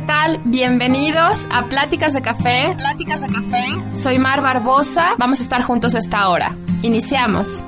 Tal? Bienvenidos a Pláticas de Café. Pláticas de Café. Soy Mar Barbosa. Vamos a estar juntos esta hora. Iniciamos.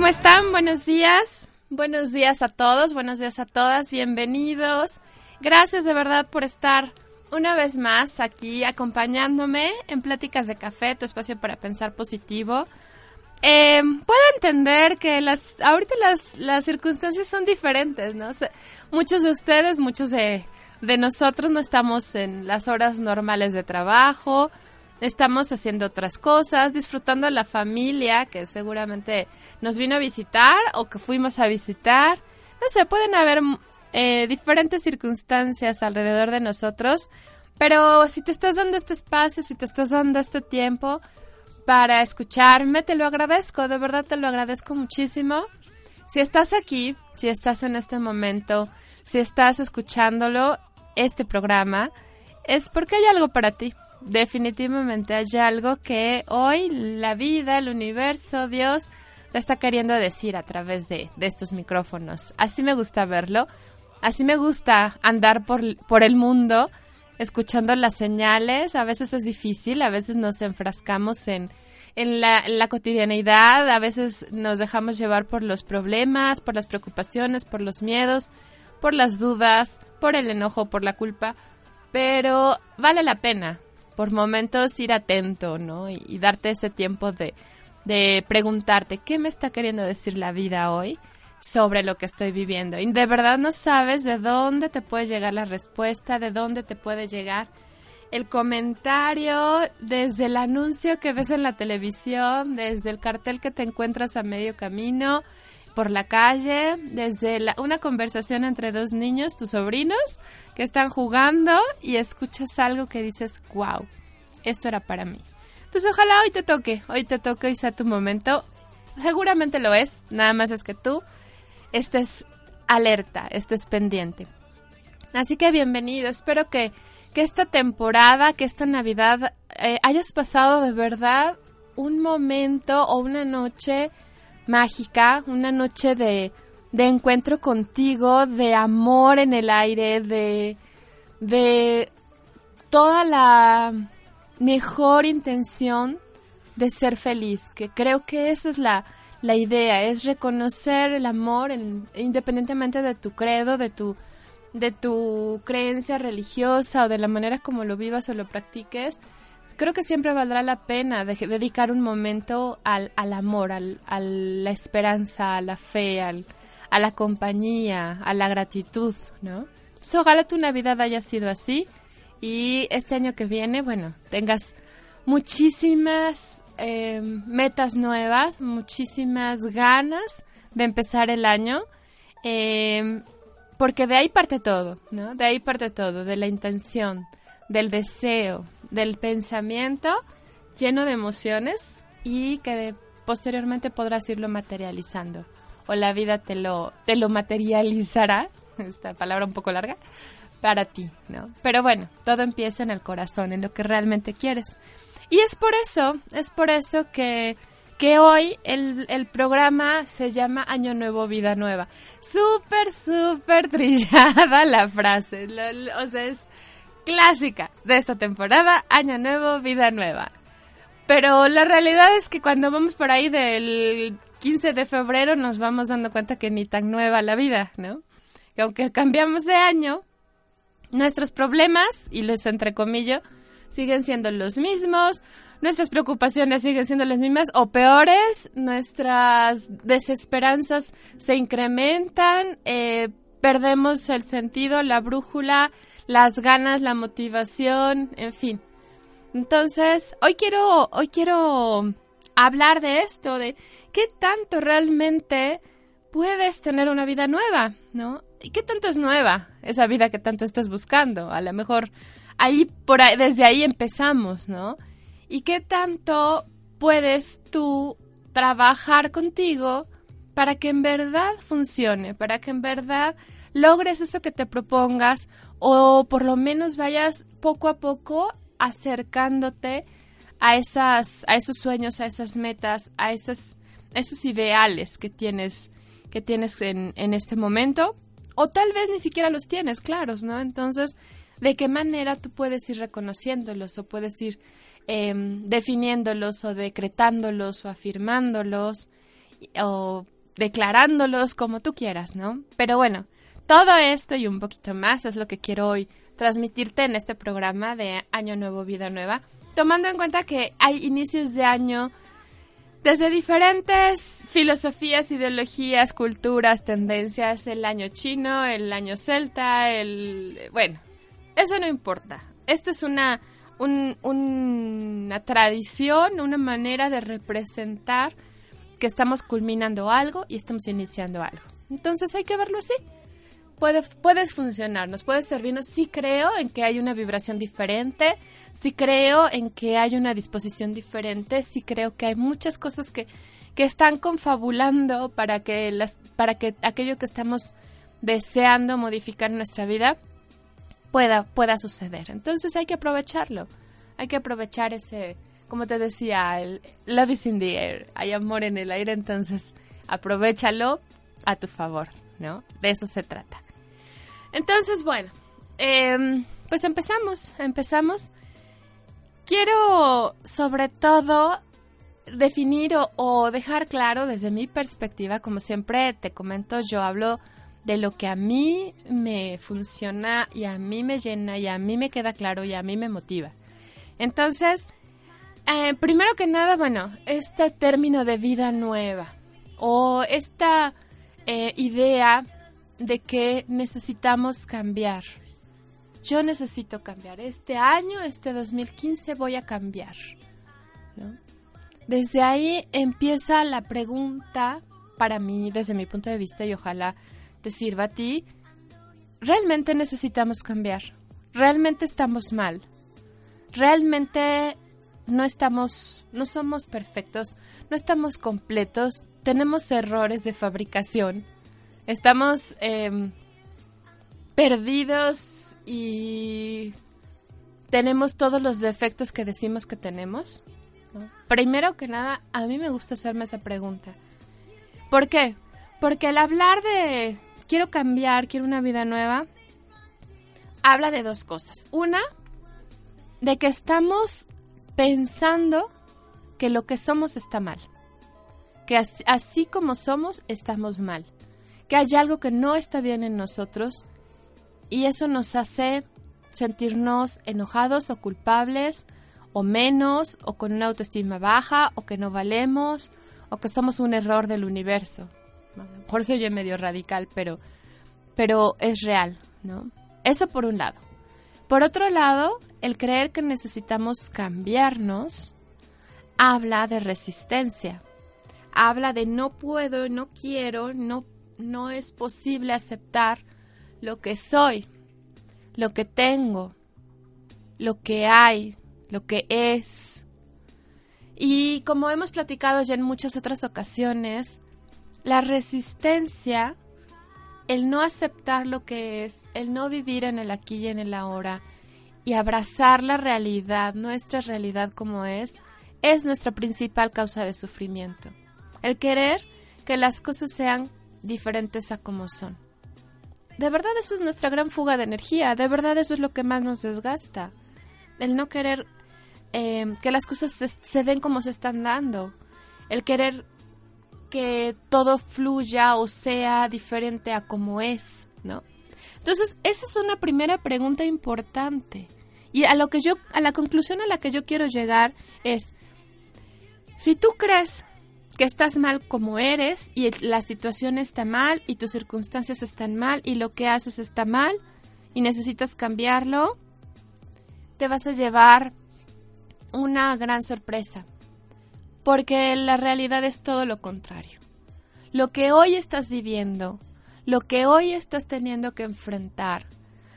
¿Cómo están? Buenos días. Buenos días a todos, buenos días a todas, bienvenidos. Gracias de verdad por estar una vez más aquí acompañándome en Pláticas de Café, tu espacio para pensar positivo. Eh, puedo entender que las ahorita las, las circunstancias son diferentes, ¿no? Muchos de ustedes, muchos de, de nosotros no estamos en las horas normales de trabajo, estamos haciendo otras cosas, disfrutando la familia que seguramente nos vino a visitar o que fuimos a visitar. No sé, pueden haber eh, diferentes circunstancias alrededor de nosotros, pero si te estás dando este espacio, si te estás dando este tiempo para escucharme, te lo agradezco, de verdad te lo agradezco muchísimo. Si estás aquí, si estás en este momento, si estás escuchándolo, este programa, es porque hay algo para ti definitivamente hay algo que hoy la vida, el universo, Dios, te está queriendo decir a través de, estos micrófonos. Así me gusta verlo, así me gusta andar por, por el mundo escuchando las señales. A veces es difícil, a veces nos enfrascamos en, en la, en la cotidianidad, a veces nos dejamos llevar por los problemas, por las preocupaciones, por los miedos, por las dudas, por el enojo, por la culpa, pero vale la pena por momentos ir atento, ¿no? Y, darte ese tiempo de, de preguntarte, ¿qué me está queriendo decir la vida hoy? sobre lo que estoy viviendo. Y de verdad no sabes de dónde te puede llegar la respuesta, de dónde te puede llegar el comentario, desde el anuncio que ves en la televisión, desde el cartel que te encuentras a medio camino por la calle, desde una conversación entre dos niños, tus sobrinos, que están jugando y escuchas algo que dices, wow, esto era para mí. Entonces ojalá hoy te toque, hoy te toque y sea tu momento. Seguramente lo es, nada más es que tú estés alerta, estés pendiente. Así que bienvenido, espero que, que esta temporada, que esta Navidad eh, hayas pasado de verdad un momento o una noche mágica, una noche de, de encuentro contigo, de amor en el aire, de, de toda la mejor intención de ser feliz, que creo que esa es la, la idea es reconocer el amor independientemente de tu credo, de tu, de tu creencia religiosa o de la manera como lo vivas o lo practiques. Creo que siempre valdrá la pena dedicar un momento al, al amor, al, a la esperanza, a la fe, al, a la compañía, a la gratitud, ¿no? ojalá tu Navidad haya sido así y este año que viene, bueno, tengas muchísimas Em, metas nuevas, muchísimas ganas de empezar el año, em, porque de ahí parte todo, ¿no? De ahí parte todo, de la intención, del deseo, del pensamiento lleno de emociones y que posteriormente podrás irlo materializando o la vida te lo, te lo materializará, esta palabra un poco larga, para ti, ¿no? Pero bueno, todo empieza en el corazón, en lo que realmente quieres. Y es por eso, es por eso que, que hoy el, el programa se llama Año Nuevo, Vida Nueva. Súper, súper trillada la frase. o sea, es clásica de esta temporada, Año Nuevo, Vida Nueva. Pero la realidad es que cuando vamos por ahí del 15 de febrero nos vamos dando cuenta que ni tan nueva la vida, ¿no? Que aunque cambiamos de año, nuestros problemas, y los entrecomillo, siguen siendo los mismos, nuestras preocupaciones siguen siendo las mismas o peores, nuestras desesperanzas se incrementan, eh, perdemos el sentido, la brújula, las ganas, la motivación, en fin. Entonces, hoy quiero, hoy quiero hablar de esto, de qué tanto realmente puedes tener una vida nueva, ¿no? ¿Y qué tanto es nueva esa vida que tanto estás buscando? A lo mejor ahí, por ahí, desde ahí empezamos, ¿no? ¿Y qué tanto puedes tú trabajar contigo para que en verdad funcione, para que en verdad logres eso que te propongas o por lo menos vayas poco a poco acercándote a esas a esos sueños, a esas metas, a esos esos ideales que tienes que tienes en, en este momento o tal vez ni siquiera los tienes claros, ¿no? Entonces, de qué manera tú puedes ir reconociéndolos o puedes ir em, definiéndolos o decretándolos o afirmándolos o declarándolos como tú quieras, ¿no? Pero bueno, todo esto y un poquito más es lo que quiero hoy transmitirte en este programa de Año Nuevo, Vida Nueva, tomando en cuenta que hay inicios de año desde diferentes filosofías, ideologías, culturas, tendencias, el año chino, el año celta, el... bueno, eso no importa. Esta es una, una tradición, una manera de representar que estamos culminando algo y estamos iniciando algo. Entonces hay que verlo así. Puede, puede funcionarnos, puede servirnos. Sí creo en que hay una vibración diferente, sí creo en que hay una disposición diferente, sí creo que hay muchas cosas que, que están confabulando para que, las, para que aquello que estamos deseando modificar en nuestra vida pueda, pueda suceder. Entonces hay que aprovecharlo. Hay que aprovechar ese, como te decía, el love is in the air. Hay amor en el aire, entonces aprovechalo a tu favor, ¿no? De eso se trata. Entonces, bueno, em, pues empezamos, empezamos. Quiero sobre todo definir o dejar claro desde mi perspectiva, como siempre te comento, yo hablo de lo que a mí me funciona y a mí me llena y a mí me queda claro y a mí me motiva. Entonces, eh, primero que nada, bueno, este término de vida nueva o esta eh, idea de que necesitamos cambiar. Yo necesito cambiar. Este año, este 2015, voy a cambiar. Desde ahí empieza la pregunta para mí, desde mi punto de vista, y ojalá te sirva a ti. ¿Realmente necesitamos cambiar? ¿Realmente estamos mal? ¿Realmente no estamos, no somos perfectos, no estamos completos, tenemos errores de fabricación, estamos em, perdidos y tenemos todos los defectos que decimos que tenemos. Primero que nada, a mí me gusta hacerme esa pregunta. ¿Por qué? Porque al hablar de quiero cambiar, quiero una vida nueva, habla de dos cosas. Una, de que estamos pensando que lo que somos está mal. Que así, como somos, estamos mal. Que hay algo que no está bien en nosotros y eso nos hace sentirnos enojados o culpables o menos o con una autoestima baja o que no valemos o que somos un error del universo. Por eso oye medio radical, pero, pero es real, ¿no? Eso por un lado. Por otro lado, el creer que necesitamos cambiarnos habla de resistencia. Habla de no puedo, no quiero, no, no es posible aceptar lo que soy, lo que tengo, lo que hay, lo que es. Y como hemos platicado ya en muchas otras ocasiones, la resistencia, el no aceptar lo que es, el no vivir en el aquí y en el ahora, y abrazar la realidad, nuestra realidad como es, es nuestra principal causa de sufrimiento. El querer que las cosas sean diferentes a como son. De verdad eso es nuestra gran fuga de energía, de verdad eso es lo que más nos desgasta. El no querer eh, que las cosas se, den como se están dando. El querer que todo fluya o sea diferente a como es, ¿no? Entonces, esa es una primera pregunta importante. Y a lo que yo, a la conclusión a la que yo quiero llegar es, si tú crees que estás mal como eres y la situación está mal y tus circunstancias están mal y lo que haces está mal y necesitas cambiarlo, te vas a llevar una gran sorpresa. Porque la realidad es todo lo contrario. Lo que hoy estás viviendo lo que hoy estás teniendo que enfrentar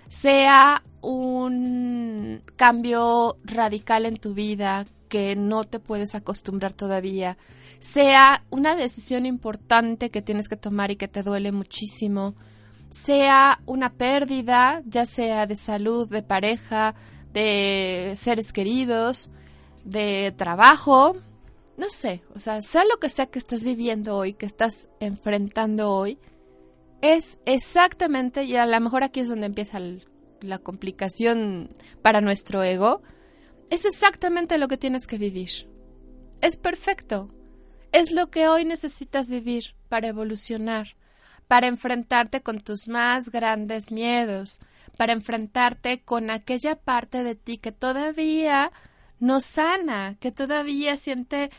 sea un cambio radical en tu vida que no te puedes acostumbrar todavía, sea una decisión importante que tienes que tomar y que te duele muchísimo, sea una pérdida, ya sea de salud, de pareja, de seres queridos, de trabajo, no sé, o sea, sea lo que sea que estás viviendo hoy, que estás enfrentando hoy, es exactamente, y a lo mejor aquí es donde empieza la complicación para nuestro ego, es exactamente lo que tienes que vivir. Es perfecto. Es lo que hoy necesitas vivir para evolucionar, para enfrentarte con tus más grandes miedos, para enfrentarte con aquella parte de ti que todavía no sana, que todavía siente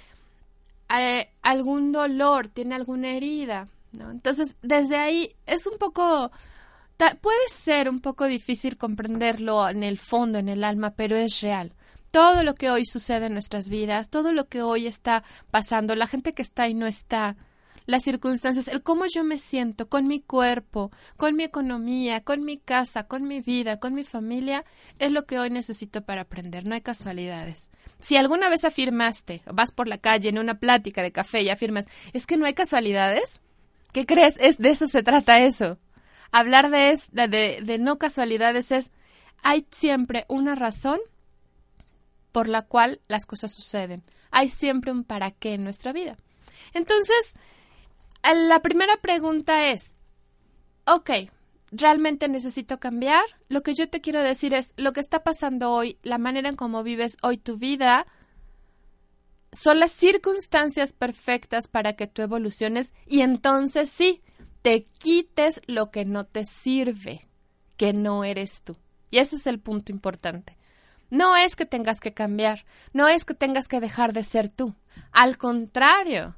eh, algún dolor, tiene alguna herida. Entonces, desde ahí es un poco, puede ser un poco difícil comprenderlo en el fondo, en el alma, pero es real. Todo lo que hoy sucede en nuestras vidas, todo lo que hoy está pasando, la gente que está y no está, las circunstancias, el cómo yo me siento con mi cuerpo, con mi economía, con mi casa, con mi vida, con mi familia, es lo que hoy necesito para aprender. No hay casualidades. Si alguna vez afirmaste, vas por la calle en una plática de café y afirmas, es que no hay casualidades, ¿Qué crees? Es de eso se trata eso. Hablar de, es, de, de no casualidades es, hay siempre una razón por la cual las cosas suceden. Hay siempre un para qué en nuestra vida. Entonces, la primera pregunta es, ok, ¿realmente necesito cambiar? Lo que yo te quiero decir es, lo que está pasando hoy, la manera en cómo vives hoy tu vida, son las circunstancias perfectas para que tú evoluciones y entonces sí, te quites lo que no te sirve, que no eres tú. Y ese es el punto importante. No es que tengas que cambiar, no es que tengas que dejar de ser tú. Al contrario,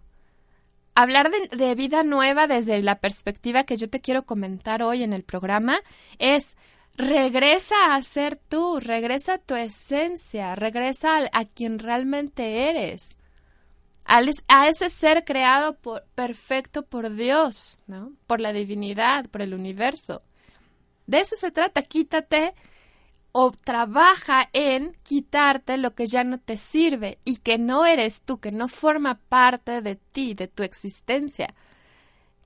hablar de, vida nueva desde la perspectiva que yo te quiero comentar hoy en el programa es regresa a ser tú, regresa a tu esencia, regresa a, quien realmente eres, a, ese ser creado por, perfecto por Dios, ¿no? por la divinidad, por el universo. De eso se trata, quítate o trabaja en quitarte lo que ya no te sirve y que no eres tú, que no forma parte de ti, de tu existencia,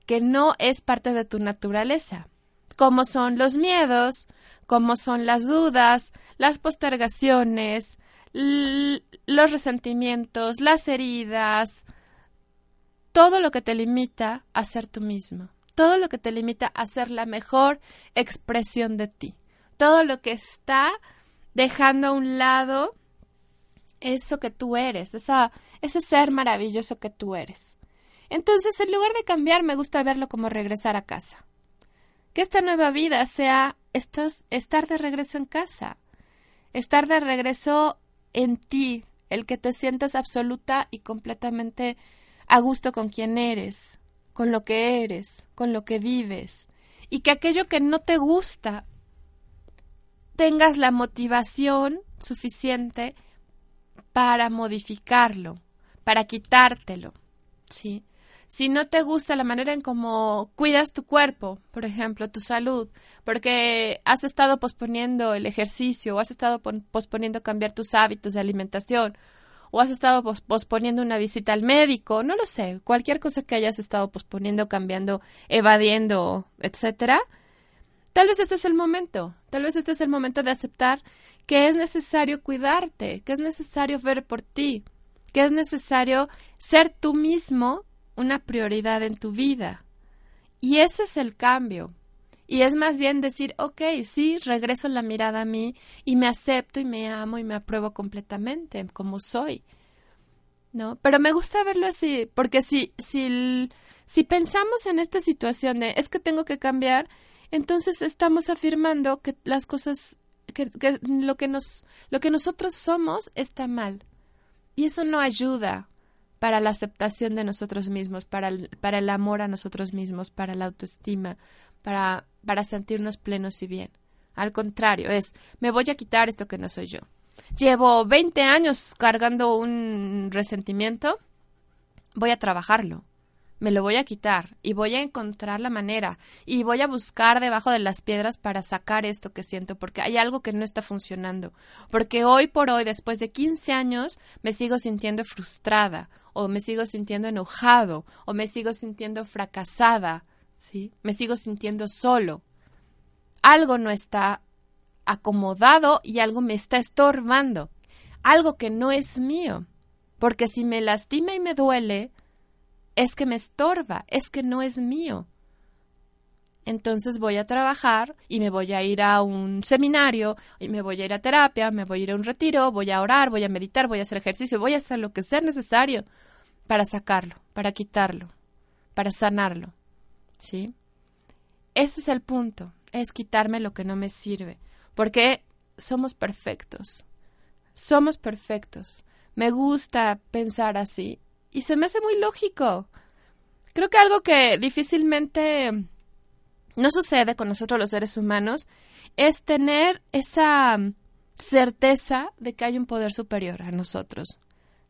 que no es parte de tu naturaleza, como son los miedos, como son las dudas, las postergaciones, los resentimientos, las heridas, todo lo que te limita a ser tú mismo, todo lo que te limita a ser la mejor expresión de ti todo lo que está dejando a un lado eso que tú eres, esa, ese ser maravilloso que tú eres. Entonces, en lugar de cambiar, me gusta verlo como regresar a casa. Que esta nueva vida sea estar de regreso en casa, estar de regreso en ti, el que te sientas absoluta y completamente a gusto con quien eres, con lo que eres, con lo que vives, y que aquello que no te gusta tengas la motivación suficiente para modificarlo, para quitártelo, ¿sí? Si no te gusta la manera en cómo cuidas tu cuerpo, por ejemplo, tu salud, porque has estado posponiendo el ejercicio o has estado posponiendo cambiar tus hábitos de alimentación o has estado posponiendo una visita al médico, no lo sé, cualquier cosa que hayas estado posponiendo, cambiando, evadiendo, etcétera, Tal vez este es el momento, tal vez este es el momento de aceptar que es necesario cuidarte, que es necesario ver por ti, que es necesario ser tú mismo una prioridad en tu vida. Y ese es el cambio. Y es más bien decir, ok, sí, regreso la mirada a mí y me acepto y me amo y me apruebo completamente como soy. ¿No? Pero me gusta verlo así, porque si, si, si pensamos en esta situación de es que tengo que cambiar, entonces estamos afirmando que las cosas, que, lo, que nos, lo que nosotros somos está mal. Y eso no ayuda para la aceptación de nosotros mismos, para el, para el amor a nosotros mismos, para la autoestima, para, para sentirnos plenos y bien. Al contrario, es, me voy a quitar esto que no soy yo. Llevo 20 años cargando un resentimiento, voy a trabajarlo me lo voy a quitar y voy a encontrar la manera y voy a buscar debajo de las piedras para sacar esto que siento porque hay algo que no está funcionando. Porque hoy por hoy, después de 15 años, me sigo sintiendo frustrada o me sigo sintiendo enojado o me sigo sintiendo fracasada, ¿sí? Me sigo sintiendo solo. Algo no está acomodado y algo me está estorbando. Algo que no es mío. Porque si me lastima y me duele, es que me estorba, es que no es mío. Entonces voy a trabajar y me voy a ir a un seminario, y me voy a ir a terapia, me voy a ir a un retiro, voy a orar, voy a meditar, voy a hacer ejercicio, voy a hacer lo que sea necesario para sacarlo, para quitarlo, para sanarlo. ¿Sí? Ese es el punto, es quitarme lo que no me sirve, porque somos perfectos. Somos perfectos. Me gusta pensar así y se me hace muy lógico. Creo que algo que difícilmente no sucede con nosotros los seres humanos es tener esa certeza de que hay un poder superior a nosotros,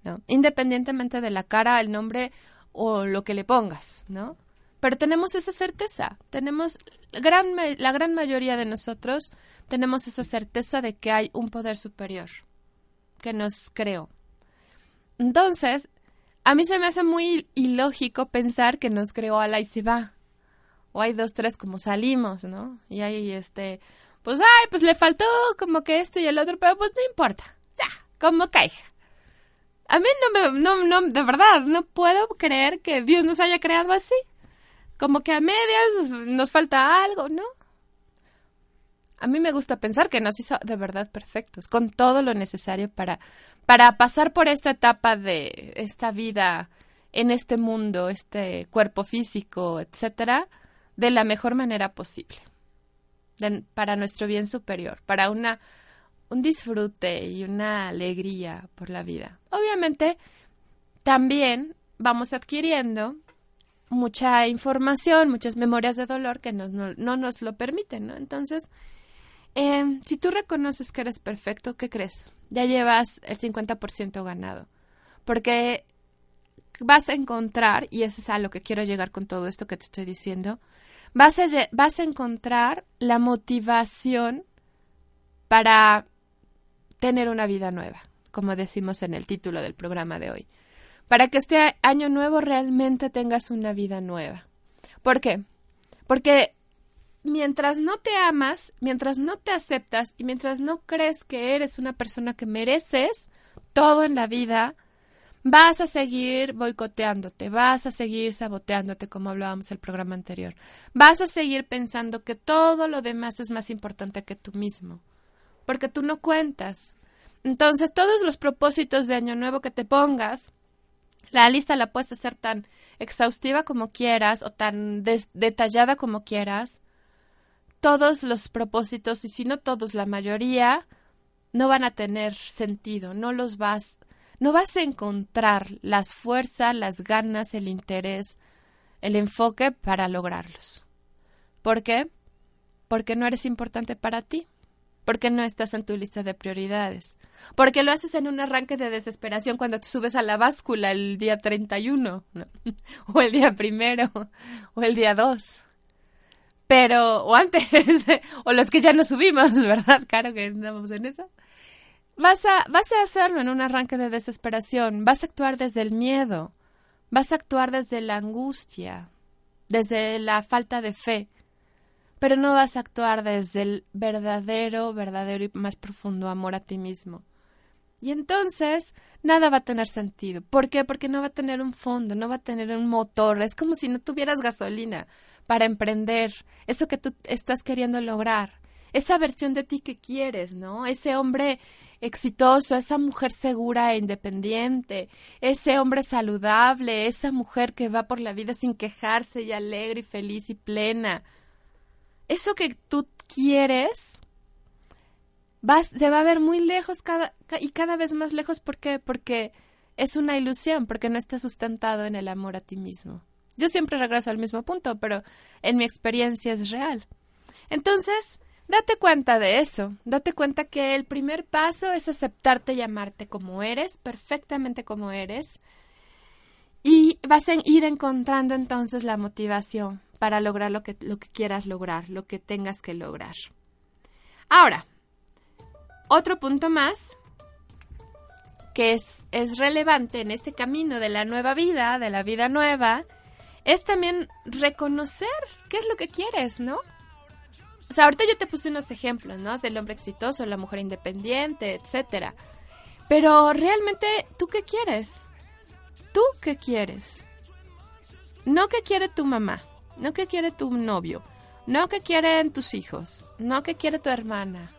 ¿no? Independientemente de la cara, el nombre o lo que le pongas, ¿no? Pero tenemos esa certeza, tenemos gran, la gran mayoría de nosotros tenemos esa certeza de que hay un poder superior que nos creó. Entonces, a mí se me hace muy ilógico pensar que nos creó ala y se va. O hay dos, tres como salimos, ¿no? Y ahí, este, pues, ay, pues le faltó como que esto y el otro, pero pues no importa. Ya, como caiga. A mí no me, no, no, de verdad, no puedo creer que Dios nos haya creado así. Como que a medias nos falta algo, ¿no? A mí me gusta pensar que nos hizo de verdad perfectos, con todo lo necesario para, para pasar por esta etapa de esta vida en este mundo, este cuerpo físico, etcétera, de la mejor manera posible. para nuestro bien superior, para una, un disfrute y una alegría por la vida. Obviamente, también vamos adquiriendo mucha información, muchas memorias de dolor que no, no, nos lo permiten, ¿no? Entonces, eh, si tú reconoces que eres perfecto, ¿qué crees? Ya llevas el 50% ganado. Porque vas a encontrar, y eso es a lo que quiero llegar con todo esto que te estoy diciendo, vas a, vas a encontrar la motivación para tener una vida nueva, como decimos en el título del programa de hoy. Para que este año nuevo realmente tengas una vida nueva. ¿Por qué? Porque mientras no te amas, mientras no te aceptas y mientras no crees que eres una persona que mereces todo en la vida, vas a seguir boicoteándote, vas a seguir saboteándote como hablábamos el programa anterior, vas a seguir pensando que todo lo demás es más importante que tú mismo, porque tú no cuentas. Entonces todos los propósitos de año nuevo que te pongas, la lista la puedes hacer tan exhaustiva como quieras o tan detallada como quieras, todos los propósitos, y si no todos, la mayoría, no van a tener sentido, no los vas, no vas a encontrar las fuerzas, las ganas, el interés, el enfoque para lograrlos. ¿Por qué? Porque no eres importante para ti, porque no estás en tu lista de prioridades, porque lo haces en un arranque de desesperación cuando te subes a la báscula el día 31, o el día primero, o el día 2 pero, o antes, o los que ya no subimos, ¿verdad? Claro que andamos en eso. Vas a, vas a hacerlo en un arranque de desesperación, vas a actuar desde el miedo, vas a actuar desde la angustia, desde la falta de fe, pero no vas a actuar desde el verdadero, verdadero y más profundo amor a ti mismo. Y entonces nada va a tener sentido. ¿Por qué? Porque no va a tener un fondo, no va a tener un motor. Es como si no tuvieras gasolina para emprender eso que tú estás queriendo lograr, esa versión de ti que quieres, ¿no? Ese hombre exitoso, esa mujer segura e independiente, ese hombre saludable, esa mujer que va por la vida sin quejarse y alegre y feliz y plena. Eso que tú quieres vas, se va a ver muy lejos cada, y cada vez más lejos. ¿Por qué? Porque es una ilusión, porque no está sustentado en el amor a ti mismo. Yo siempre regreso al mismo punto, pero en mi experiencia es real. Entonces, date cuenta de eso, date cuenta que el primer paso es aceptarte y amarte como eres, perfectamente como eres, y vas a ir encontrando entonces la motivación para lograr lo que, lo que quieras lograr, lo que tengas que lograr. Ahora, otro punto más que es, es relevante en este camino de la nueva vida, de la vida nueva, es también reconocer qué es lo que quieres, ¿no? O sea, ahorita yo te puse unos ejemplos, ¿no? Del hombre exitoso, la mujer independiente, etcétera. Pero realmente, ¿tú qué quieres? ¿Tú qué quieres? No qué quiere tu mamá, no qué quiere tu novio, no qué quieren tus hijos, no qué quiere tu hermana.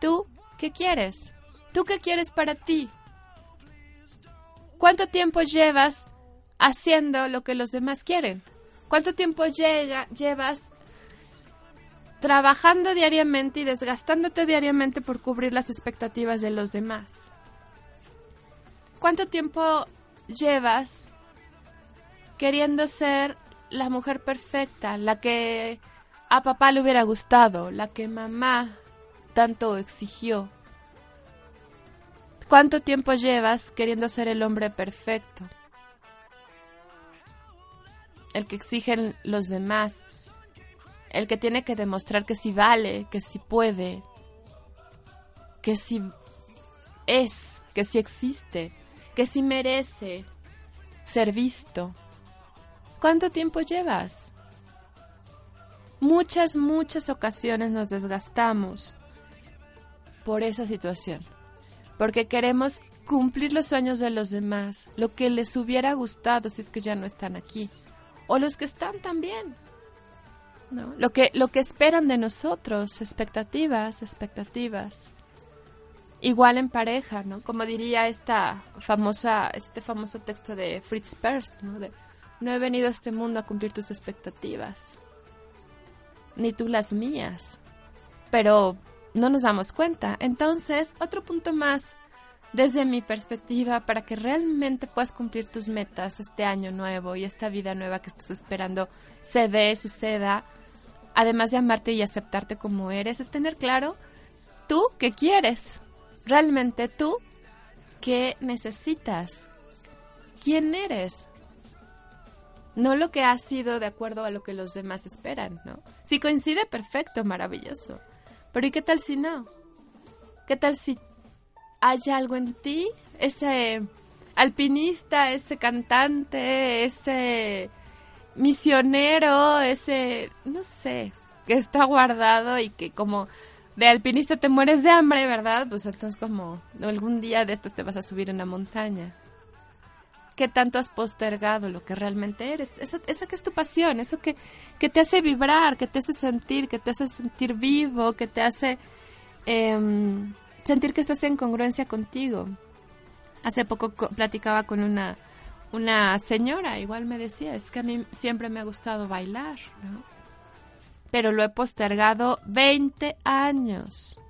¿Tú qué quieres? ¿Tú qué quieres para ti? ¿Cuánto tiempo llevas haciendo lo que los demás quieren? ¿Cuánto tiempo llevas trabajando diariamente y desgastándote diariamente por cubrir las expectativas de los demás? ¿Cuánto tiempo llevas queriendo ser la mujer perfecta, la que a papá le hubiera gustado, la que mamá tanto exigió? ¿Cuánto tiempo llevas queriendo ser el hombre perfecto? el que exigen los demás, el que tiene que demostrar que sí vale, que sí puede, que sí es, que sí existe, que sí merece ser visto. ¿Cuánto tiempo llevas? Muchas, muchas ocasiones nos desgastamos por esa situación, porque queremos cumplir los sueños de los demás, lo que les hubiera gustado si es que ya no están aquí o los que están también. ¿no? Lo, que, lo que esperan de nosotros, expectativas, expectativas. Igual en pareja, ¿no? Como diría esta famosa, este famoso texto de Fritz Perls, ¿no? No he venido a este mundo a cumplir tus expectativas, ni tú las mías. Pero no nos damos cuenta. Entonces, otro punto más desde mi perspectiva para que realmente puedas cumplir tus metas este año nuevo y esta vida nueva que estás esperando se dé, suceda, además de amarte y aceptarte como eres, es tener claro tú qué quieres, realmente tú qué necesitas, quién eres, no lo que has sido de acuerdo a lo que los demás esperan, ¿no? Si coincide, perfecto, maravilloso. Pero ¿y qué tal si no? ¿Qué tal si hay algo en ti? Ese alpinista, ese cantante, ese misionero, ese, no sé, que está guardado y que como de alpinista te mueres de hambre, ¿verdad? Pues entonces como algún día de estos te vas a subir en una montaña. ¿Qué tanto has postergado lo que realmente eres? Esa, que es tu pasión, eso que, que te hace vibrar, que te hace sentir, que te hace sentir vivo, que te hace em, sentir que estás en congruencia contigo. Hace poco platicaba con una, una señora, igual me decía, es que a mí siempre me ha gustado bailar, ¿no? Pero lo he postergado 20 años.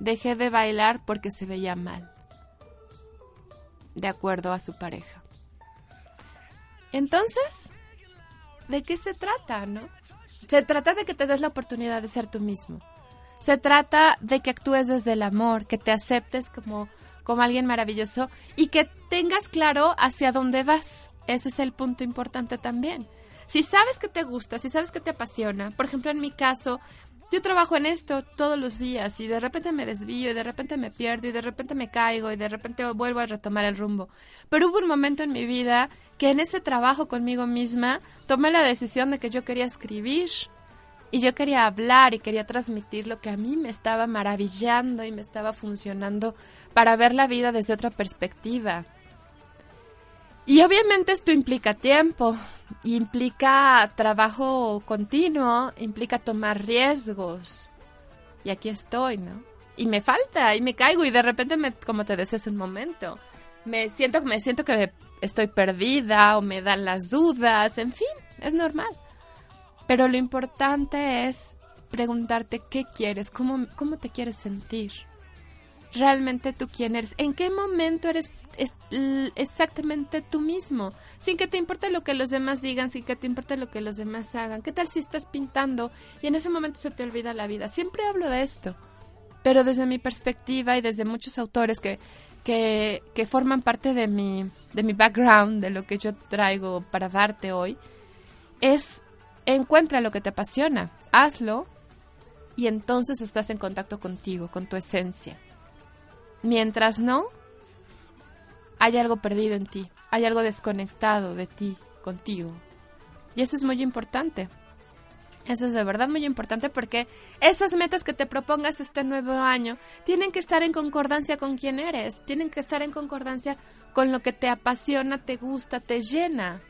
Dejé de bailar porque se veía mal, de acuerdo a su pareja. Entonces, ¿de qué se trata, no? Se trata de que te des la oportunidad de ser tú mismo. Se trata de que actúes desde el amor, que te aceptes como, como alguien maravilloso y que tengas claro hacia dónde vas. Ese es el punto importante también. Si sabes que te gusta, si sabes que te apasiona, por ejemplo en mi caso, yo trabajo en esto todos los días y de repente me desvío y de repente me pierdo y de repente me caigo y de repente vuelvo a retomar el rumbo. Pero hubo un momento en mi vida que en ese trabajo conmigo misma tomé la decisión de que yo quería escribir y yo quería hablar y quería transmitir lo que a mí me estaba maravillando y me estaba funcionando para ver la vida desde otra perspectiva. Y obviamente esto implica tiempo, implica trabajo continuo, implica tomar riesgos. Y aquí estoy, ¿no? Y me falta, y me caigo, y de repente, me, como te decía un momento, me siento, me siento que estoy perdida o me dan las dudas, en fin, es normal. Pero lo importante es preguntarte qué quieres, cómo, cómo te quieres sentir realmente tú quién eres, en qué momento eres exactamente tú mismo, sin que te importe lo que los demás digan, sin que te importe lo que los demás hagan. ¿Qué tal si estás pintando y en ese momento se te olvida la vida? Siempre hablo de esto, pero desde mi perspectiva y desde muchos autores que, que, que forman parte de mi, de mi background, de lo que yo traigo para darte hoy, es encuentra lo que te apasiona, hazlo y entonces estás en contacto contigo, con tu esencia. Mientras no, hay algo perdido en ti, hay algo desconectado de ti, contigo. Y eso es muy importante. Eso es de verdad muy importante porque esas metas que te propongas este nuevo año tienen que estar en concordancia con quién eres, tienen que estar en concordancia con lo que te apasiona, te gusta, te llena.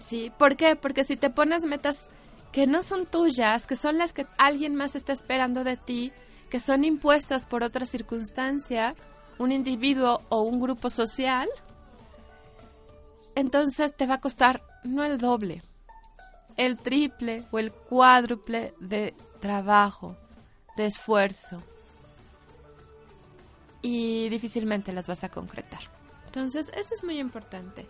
¿Sí? ¿Por qué? Porque si te pones metas que no son tuyas, que son las que alguien más está esperando de ti, que son impuestas por otra circunstancia, un individuo o un grupo social, entonces te va a costar no el doble, el triple o el cuádruple de trabajo, de esfuerzo. Y difícilmente las vas a concretar. Entonces, eso es muy importante.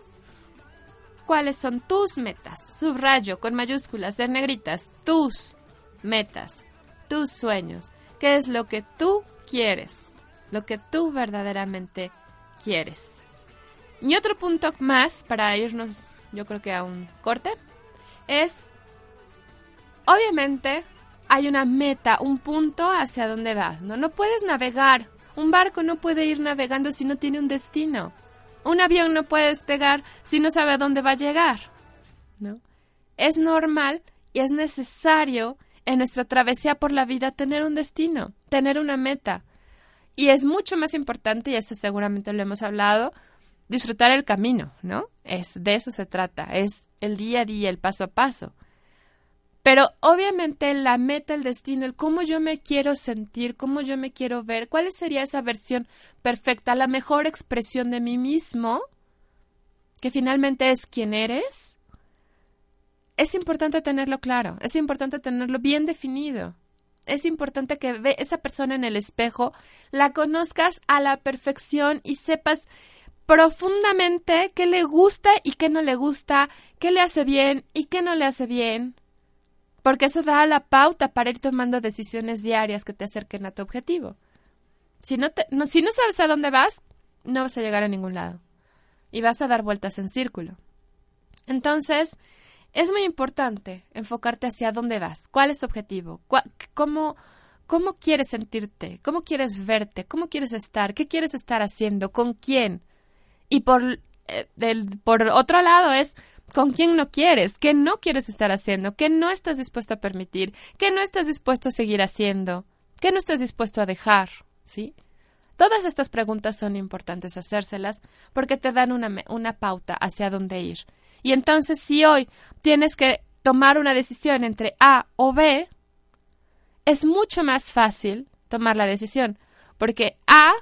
¿Cuáles son tus metas? Subrayo con mayúsculas de negritas, tus metas, tus sueños qué es lo que tú quieres, lo que tú verdaderamente quieres. Y otro punto más para irnos, yo creo que a un corte, es, obviamente, hay una meta, un punto hacia donde vas, ¿no? No puedes navegar. Un barco no puede ir navegando si no tiene un destino. Un avión no puede despegar si no sabe a dónde va a llegar, ¿no? Es normal y es necesario en nuestra travesía por la vida tener un destino, tener una meta. Y es mucho más importante, y eso seguramente lo hemos hablado, disfrutar el camino, ¿no? Es de eso se trata, es el día a día, el paso a paso. Pero obviamente la meta, el destino, el cómo yo me quiero sentir, cómo yo me quiero ver, cuál sería esa versión perfecta, la mejor expresión de mí mismo, que finalmente es quién eres, es importante tenerlo claro, es importante tenerlo bien definido. es importante que ve esa persona en el espejo, la conozcas a la perfección y sepas profundamente qué le gusta y qué no le gusta, qué le hace bien y qué no le hace bien. Porque eso da la pauta para ir tomando decisiones diarias que te acerquen a tu objetivo. Si no, te, no, si no sabes a dónde vas, no vas a llegar a ningún lado. Y vas a dar vueltas en círculo. Entonces, es muy importante enfocarte hacia dónde vas, cuál es tu objetivo, cómo, cómo quieres sentirte, cómo quieres verte, cómo quieres estar, qué quieres estar haciendo, con quién. Y por, eh, del, por otro lado es con quién no quieres, qué no quieres estar haciendo, qué no estás dispuesto a permitir, qué no estás dispuesto a seguir haciendo, qué no estás dispuesto a dejar, ¿sí? Todas estas preguntas son importantes hacérselas porque te dan una, una pauta hacia dónde ir. Y entonces si hoy tienes que tomar una decisión entre A o B, es mucho más fácil tomar la decisión, porque A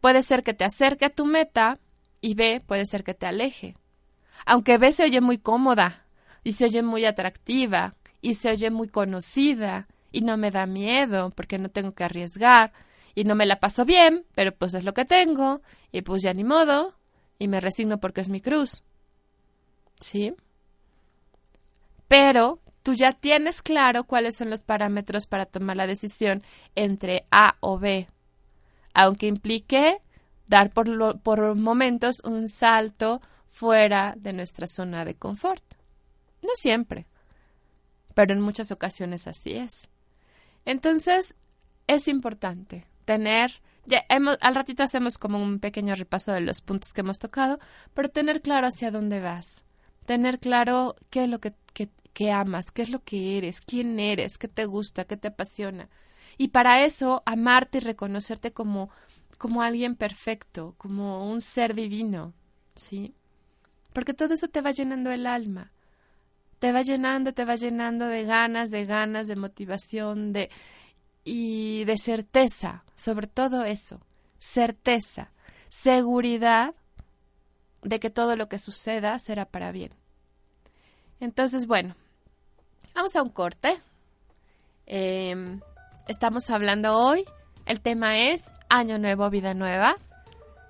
puede ser que te acerque a tu meta y B puede ser que te aleje. Aunque B se oye muy cómoda y se oye muy atractiva y se oye muy conocida y no me da miedo porque no tengo que arriesgar y no me la paso bien, pero pues es lo que tengo y pues ya ni modo y me resigno porque es mi cruz. ¿Sí? Pero tú ya tienes claro cuáles son los parámetros para tomar la decisión entre A o B, aunque implique dar por, por momentos un salto fuera de nuestra zona de confort. No siempre, pero en muchas ocasiones así es. Entonces, es importante tener, ya hemos, al ratito hacemos como un pequeño repaso de los puntos que hemos tocado, pero tener claro hacia dónde vas tener claro qué es lo que, que, amas, qué es lo que eres, quién eres, qué te gusta, qué te apasiona. Y para eso, amarte y reconocerte como, como alguien perfecto, como un ser divino, ¿sí? Porque todo eso te va llenando el alma. Te va llenando, te va llenando de ganas, de ganas, de motivación, de y de certeza, sobre todo eso, certeza, seguridad de que todo lo que suceda será para bien. Entonces, bueno, vamos a un corte. Em, estamos hablando hoy, el tema es Año Nuevo, Vida Nueva.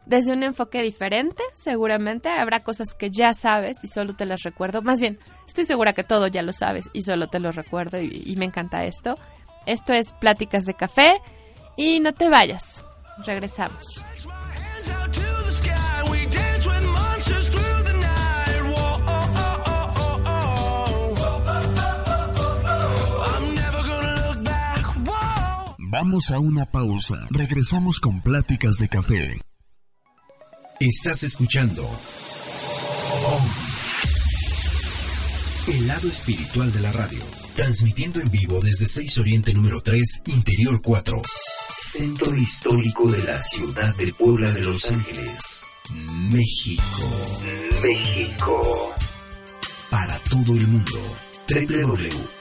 Desde un enfoque diferente, seguramente habrá cosas que ya sabes y solo te las recuerdo. Más bien, estoy segura que todo ya lo sabes y solo te lo recuerdo y, y me encanta esto. Esto es Pláticas de Café y no te vayas. Regresamos. Vamos a una pausa. Regresamos con Pláticas de Café. Estás escuchando El lado espiritual de la radio. Transmitiendo en vivo desde 6 Oriente número 3, Interior 4. Centro Histórico de la Ciudad de Puebla de Los Ángeles. México. México. Para todo el mundo. www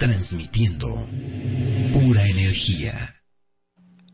Transmitiendo pura energía.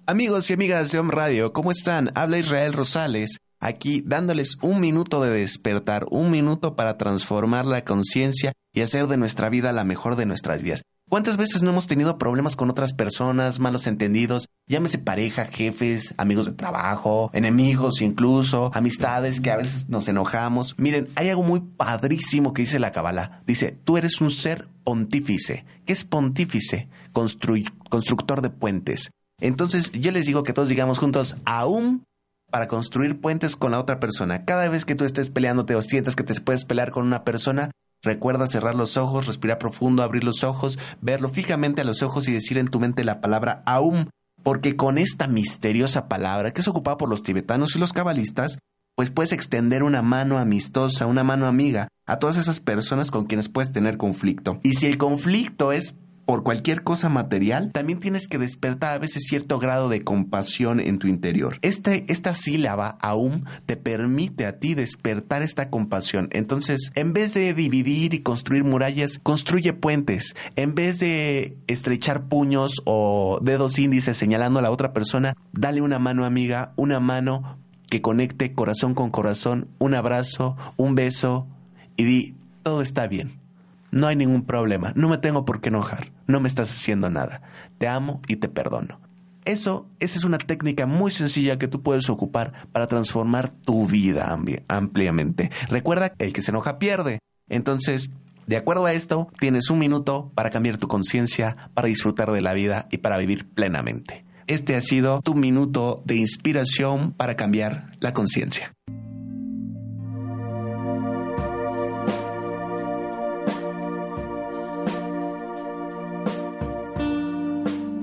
Amigos y amigas de Om Radio, ¿cómo están? Habla Israel Rosales, aquí dándoles un minuto de despertar, un minuto para transformar la conciencia y hacer de nuestra vida la mejor de nuestras vidas. ¿Cuántas veces no hemos tenido problemas con otras personas, malos entendidos? Llámese pareja, jefes, amigos de trabajo, enemigos incluso, amistades que a veces nos enojamos. Miren, hay algo muy padrísimo que dice la Kabbalah. Dice, tú eres un ser pontífice. ¿Qué es pontífice? constructor de puentes. Entonces yo les digo que todos digamos juntos, aún para construir puentes con la otra persona. Cada vez que tú estés peleándote o sientas que te puedes pelear con una persona, Recuerda cerrar los ojos, respirar profundo, abrir los ojos, verlo fijamente a los ojos y decir en tu mente la palabra Aum, porque con esta misteriosa palabra, que es ocupada por los tibetanos y los cabalistas, pues puedes extender una mano amistosa, una mano amiga a todas esas personas con quienes puedes tener conflicto. Y si el conflicto es por cualquier cosa material, también tienes que despertar a veces cierto grado de compasión en tu interior. Este, esta sílaba, aún, te permite a ti despertar esta compasión. Entonces, en vez de dividir y construir murallas, construye puentes. En vez de estrechar puños o dedos índices señalando a la otra persona, dale una mano amiga, una mano que conecte corazón con corazón, un abrazo, un beso y di todo está bien. No hay ningún problema, no me tengo por qué enojar, no me estás haciendo nada. Te amo y te perdono. Eso, esa es una técnica muy sencilla que tú puedes ocupar para transformar tu vida ampliamente. Recuerda, el que se enoja pierde. Entonces, de acuerdo a esto, tienes un minuto para cambiar tu conciencia, para disfrutar de la vida y para vivir plenamente. Este ha sido tu minuto de inspiración para cambiar la conciencia.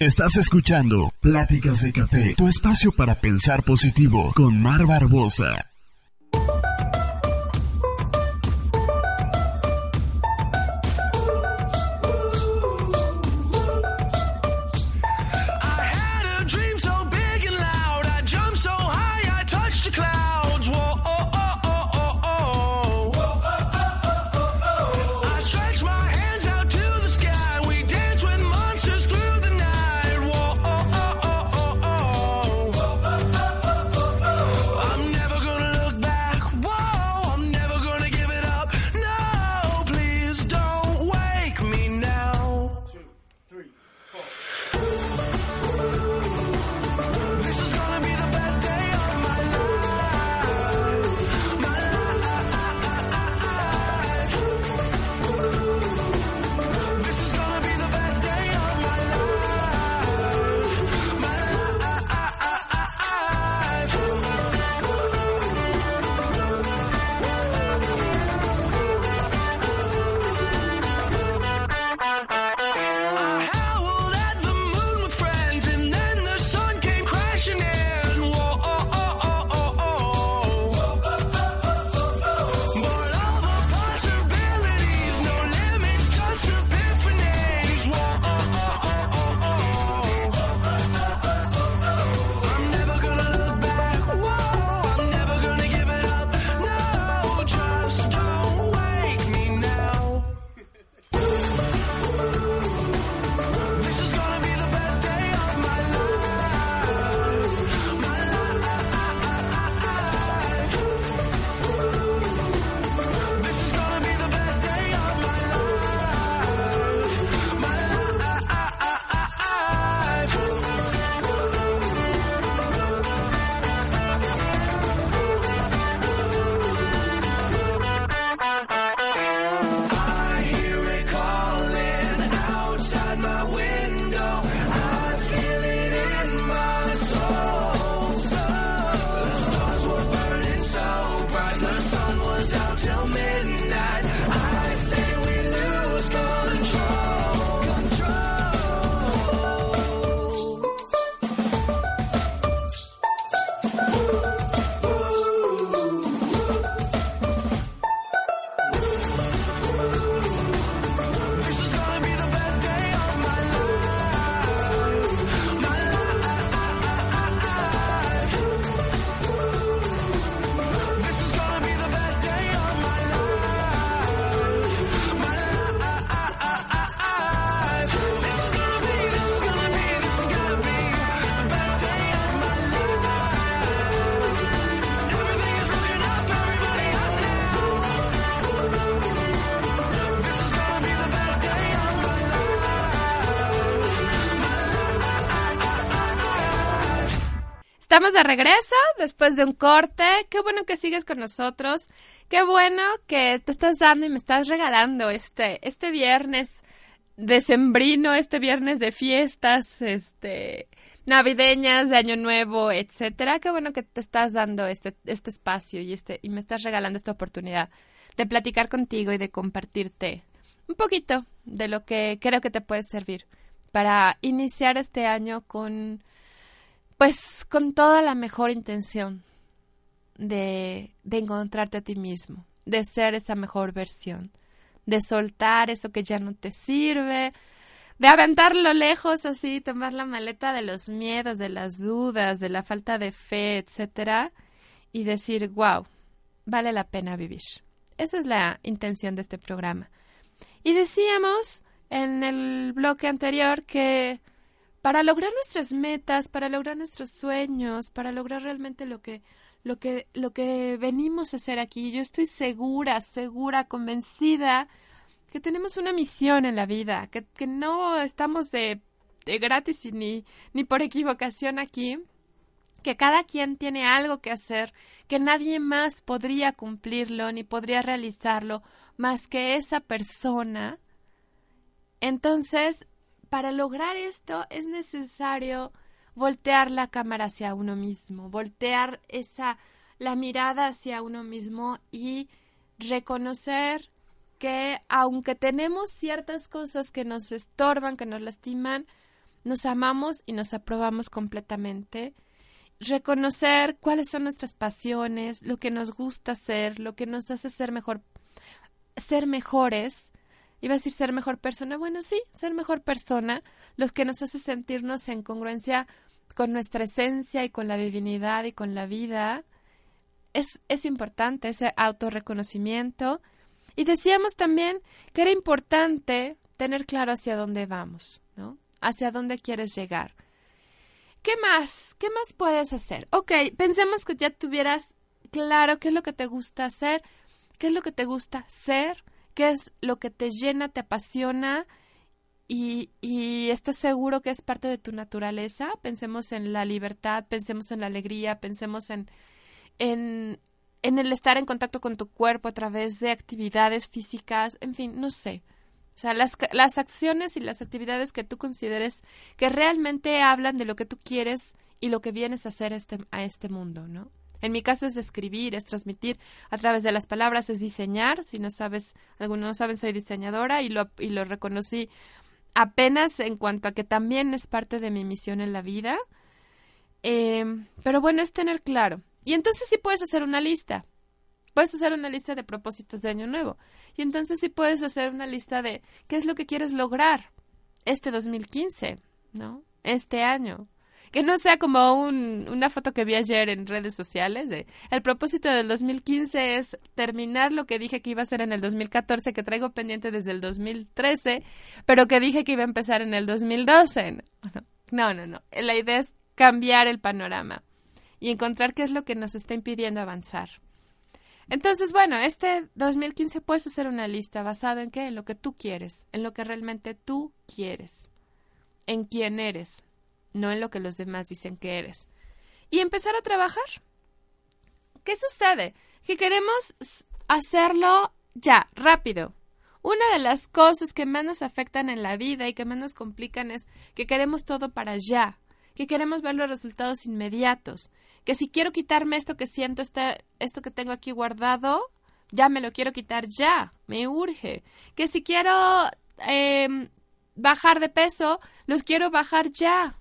Estás escuchando Pláticas de Café, tu espacio para pensar positivo con Mar Barbosa. Estamos de regreso después de un corte. Qué bueno que sigues con nosotros. Qué bueno que te estás dando y me estás regalando este, este viernes decembrino, este viernes de fiestas, este navideñas, de Año Nuevo, etcétera. Qué bueno que te estás dando este, este espacio y este, y me estás regalando esta oportunidad de platicar contigo y de compartirte un poquito de lo que creo que te puede servir para iniciar este año con pues con toda la mejor intención de, de encontrarte a ti mismo, de ser esa mejor versión, de soltar eso que ya no te sirve, de aventarlo lejos así, tomar la maleta de los miedos, de las dudas, de la falta de fe, etcétera, y decir, wow, vale la pena vivir. Esa es la intención de este programa. Y decíamos en el bloque anterior que para lograr nuestras metas, para lograr nuestros sueños, para lograr realmente lo que lo que lo que venimos a hacer aquí, yo estoy segura, segura, convencida que tenemos una misión en la vida, que, que no estamos de, de gratis y ni, ni por equivocación aquí, que cada quien tiene algo que hacer, que nadie más podría cumplirlo ni podría realizarlo más que esa persona. Entonces, para lograr esto es necesario voltear la cámara hacia uno mismo, voltear esa la mirada hacia uno mismo y reconocer que aunque tenemos ciertas cosas que nos estorban, que nos lastiman, nos amamos y nos aprobamos completamente. Reconocer cuáles son nuestras pasiones, lo que nos gusta hacer, lo que nos hace ser mejor, ser mejores. Iba a decir ser mejor persona. Bueno, sí, ser mejor persona, lo que nos hace sentirnos en congruencia con nuestra esencia y con la divinidad y con la vida. Es, es importante ese autorreconocimiento y decíamos también que era importante tener claro hacia dónde vamos, ¿no? Hacia dónde quieres llegar. ¿Qué más? ¿Qué más puedes hacer? Ok, pensemos que ya tuvieras claro qué es lo que te gusta hacer, qué es lo que te gusta ser, qué es lo que te llena, te apasiona y, y estás seguro que es parte de tu naturaleza. Pensemos en la libertad, pensemos en la alegría, pensemos en, en, en el estar en contacto con tu cuerpo a través de actividades físicas, en fin, no sé. O sea, las, las acciones y las actividades que tú consideres que realmente hablan de lo que tú quieres y lo que vienes a hacer este, a este mundo, ¿no? En mi caso es escribir, es transmitir a través de las palabras, es diseñar. Si no sabes, algunos no saben, soy diseñadora y lo, y lo reconocí apenas en cuanto a que también es parte de mi misión en la vida. Eh, pero bueno, es tener claro y entonces sí puedes hacer una lista. Puedes hacer una lista de propósitos de año nuevo. Y entonces sí puedes hacer una lista de qué es lo que quieres lograr este 2015, ¿no? Este año. Que no sea como un, una foto que vi ayer en redes sociales de el propósito del 2015 es terminar lo que dije que iba a hacer en el 2014, que traigo pendiente desde el 2013, pero que dije que iba a empezar en el 2012. No, no, no. La idea es cambiar el panorama y encontrar qué es lo que nos está impidiendo avanzar. Entonces, bueno, este 2015 puedes hacer una lista basada en qué? En lo que tú quieres, en lo que realmente tú quieres, en quién eres, no en lo que los demás dicen que eres. Y empezar a trabajar. ¿Qué sucede? Que queremos hacerlo ya, rápido. Una de las cosas que más nos afectan en la vida y que más nos complican es que queremos todo para ya, que queremos ver los resultados inmediatos, que si quiero quitarme esto que siento, este, esto que tengo aquí guardado, ya me lo quiero quitar ya, me urge. Que si quiero em, bajar de peso, los quiero bajar ya.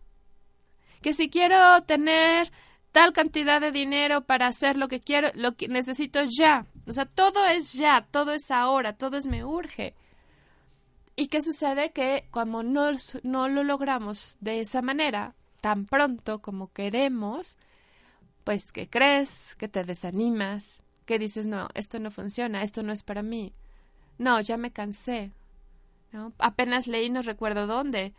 Que si quiero tener tal cantidad de dinero para hacer lo que quiero, lo que necesito ya. O sea, todo es ya, todo es ahora, todo es me urge. ¿Y qué sucede? Que cuando no, no lo logramos de esa manera, tan pronto como queremos, pues que crees, que te desanimas, que dices, no, esto no funciona, esto no es para mí. No, ya me cansé. ¿no? Apenas leí, no recuerdo dónde,